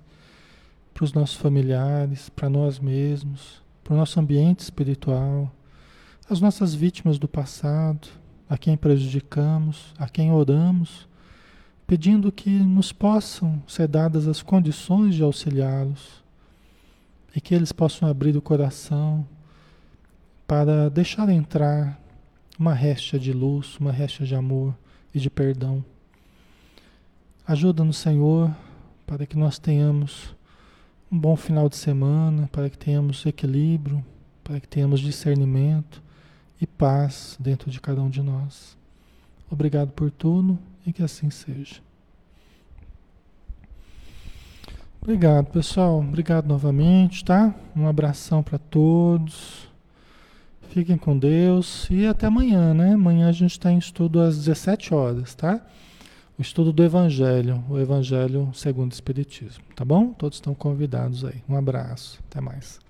para os nossos familiares, para nós mesmos, para o nosso ambiente espiritual, as nossas vítimas do passado, a quem prejudicamos, a quem oramos pedindo que nos possam ser dadas as condições de auxiliá-los e que eles possam abrir o coração para deixar entrar uma réstia de luz, uma réstia de amor e de perdão. Ajuda-nos, Senhor, para que nós tenhamos um bom final de semana, para que tenhamos equilíbrio, para que tenhamos discernimento e paz dentro de cada um de nós. Obrigado por tudo e que assim seja. Obrigado, pessoal. Obrigado novamente, tá? Um abração para todos. Fiquem com Deus e até amanhã, né? Amanhã a gente está em estudo às 17 horas, tá? Estudo do Evangelho, o Evangelho segundo o Espiritismo, tá bom? Todos estão convidados aí. Um abraço, até mais.